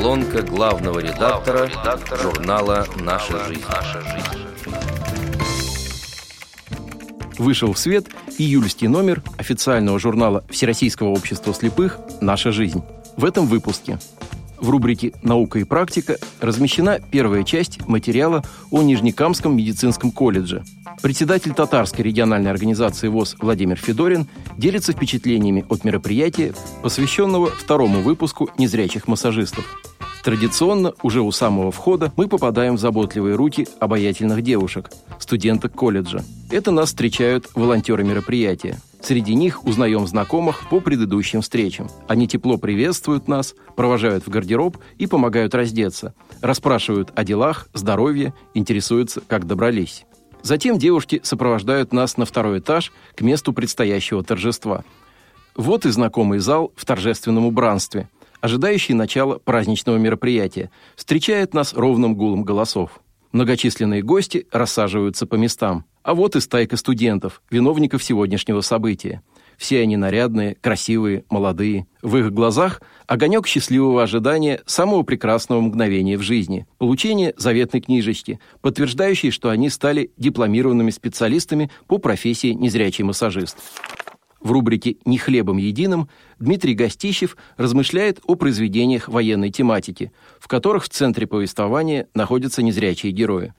Колонка главного редактора, редактора журнала «Наша жизнь». «Наша жизнь». Вышел в свет июльский номер официального журнала Всероссийского общества слепых «Наша жизнь». В этом выпуске в рубрике «Наука и практика» размещена первая часть материала о Нижнекамском медицинском колледже. Председатель татарской региональной организации ВОЗ Владимир Федорин делится впечатлениями от мероприятия, посвященного второму выпуску незрячих массажистов. Традиционно, уже у самого входа, мы попадаем в заботливые руки обаятельных девушек, студенток колледжа. Это нас встречают волонтеры мероприятия. Среди них узнаем знакомых по предыдущим встречам. Они тепло приветствуют нас, провожают в гардероб и помогают раздеться, расспрашивают о делах, здоровье, интересуются, как добрались. Затем девушки сопровождают нас на второй этаж к месту предстоящего торжества. Вот и знакомый зал в торжественном убранстве – ожидающий начала праздничного мероприятия, встречает нас ровным гулом голосов. Многочисленные гости рассаживаются по местам. А вот и стайка студентов, виновников сегодняшнего события. Все они нарядные, красивые, молодые. В их глазах огонек счастливого ожидания самого прекрасного мгновения в жизни. Получение заветной книжечки, подтверждающей, что они стали дипломированными специалистами по профессии незрячий массажист. В рубрике «Не хлебом единым» Дмитрий Гостищев размышляет о произведениях военной тематики, в которых в центре повествования находятся незрячие герои.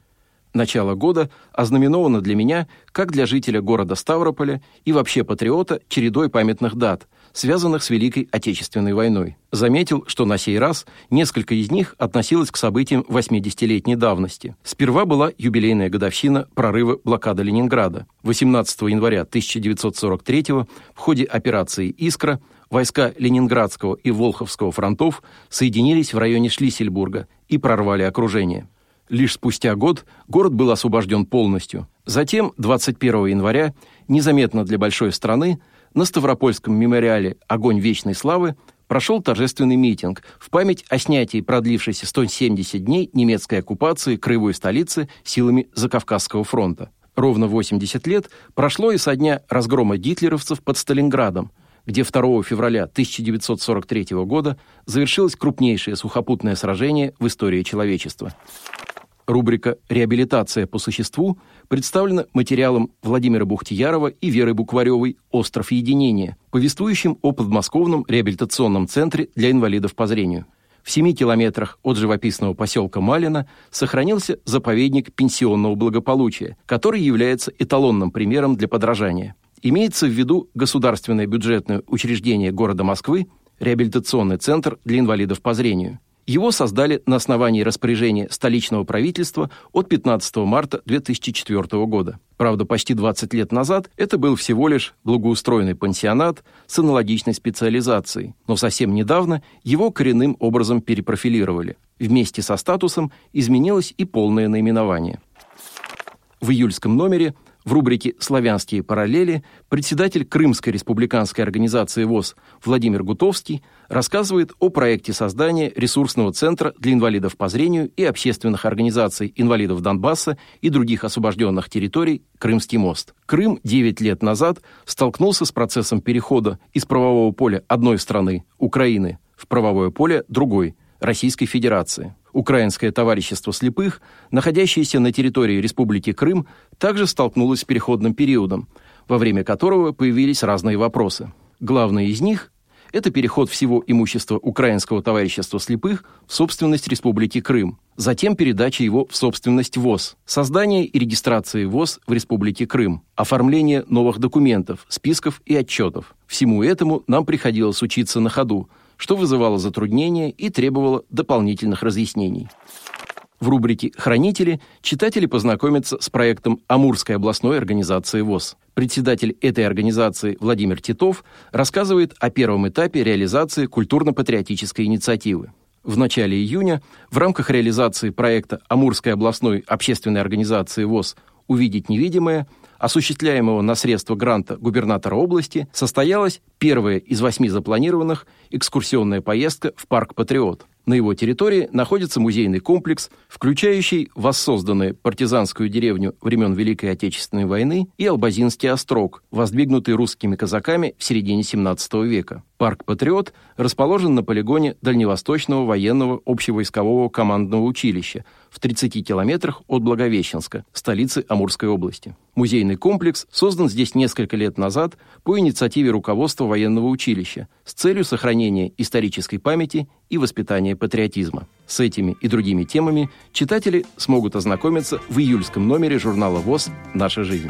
Начало года ознаменовано для меня, как для жителя города Ставрополя и вообще патриота, чередой памятных дат – связанных с Великой Отечественной войной. Заметил, что на сей раз несколько из них относилось к событиям 80-летней давности. Сперва была юбилейная годовщина прорыва блокады Ленинграда. 18 января 1943 в ходе операции «Искра» войска Ленинградского и Волховского фронтов соединились в районе Шлиссельбурга и прорвали окружение. Лишь спустя год город был освобожден полностью. Затем, 21 января, незаметно для большой страны, на Ставропольском мемориале «Огонь вечной славы» прошел торжественный митинг в память о снятии продлившейся 170 дней немецкой оккупации краевой столицы силами Закавказского фронта. Ровно 80 лет прошло и со дня разгрома гитлеровцев под Сталинградом, где 2 февраля 1943 года завершилось крупнейшее сухопутное сражение в истории человечества. Рубрика «Реабилитация по существу» представлена материалом Владимира Бухтиярова и Веры Букваревой «Остров единения», повествующим о подмосковном реабилитационном центре для инвалидов по зрению. В 7 километрах от живописного поселка Малина сохранился заповедник пенсионного благополучия, который является эталонным примером для подражания. Имеется в виду государственное бюджетное учреждение города Москвы, реабилитационный центр для инвалидов по зрению – его создали на основании распоряжения столичного правительства от 15 марта 2004 года. Правда, почти 20 лет назад это был всего лишь благоустроенный пансионат с аналогичной специализацией, но совсем недавно его коренным образом перепрофилировали. Вместе со статусом изменилось и полное наименование. В июльском номере – в рубрике «Славянские параллели» председатель Крымской республиканской организации ВОЗ Владимир Гутовский рассказывает о проекте создания ресурсного центра для инвалидов по зрению и общественных организаций инвалидов Донбасса и других освобожденных территорий «Крымский мост». Крым 9 лет назад столкнулся с процессом перехода из правового поля одной страны, Украины, в правовое поле другой, Российской Федерации. Украинское товарищество слепых, находящееся на территории Республики Крым, также столкнулось с переходным периодом, во время которого появились разные вопросы. Главный из них – это переход всего имущества Украинского товарищества слепых в собственность Республики Крым, затем передача его в собственность ВОЗ, создание и регистрация ВОЗ в Республике Крым, оформление новых документов, списков и отчетов. Всему этому нам приходилось учиться на ходу – что вызывало затруднения и требовало дополнительных разъяснений. В рубрике «Хранители» читатели познакомятся с проектом Амурской областной организации ВОЗ. Председатель этой организации Владимир Титов рассказывает о первом этапе реализации культурно-патриотической инициативы. В начале июня в рамках реализации проекта Амурской областной общественной организации ВОЗ «Увидеть невидимое» осуществляемого на средства гранта губернатора области, состоялась первая из восьми запланированных экскурсионная поездка в парк «Патриот». На его территории находится музейный комплекс, включающий воссозданную партизанскую деревню времен Великой Отечественной войны и Албазинский острог, воздвигнутый русскими казаками в середине XVII века. Парк «Патриот» расположен на полигоне Дальневосточного военного общевойскового командного училища в 30 километрах от Благовещенска, столицы Амурской области. Музейный комплекс создан здесь несколько лет назад по инициативе руководства военного училища с целью сохранения исторической памяти и воспитания патриотизма. С этими и другими темами читатели смогут ознакомиться в июльском номере журнала ВОЗ «Наша жизнь».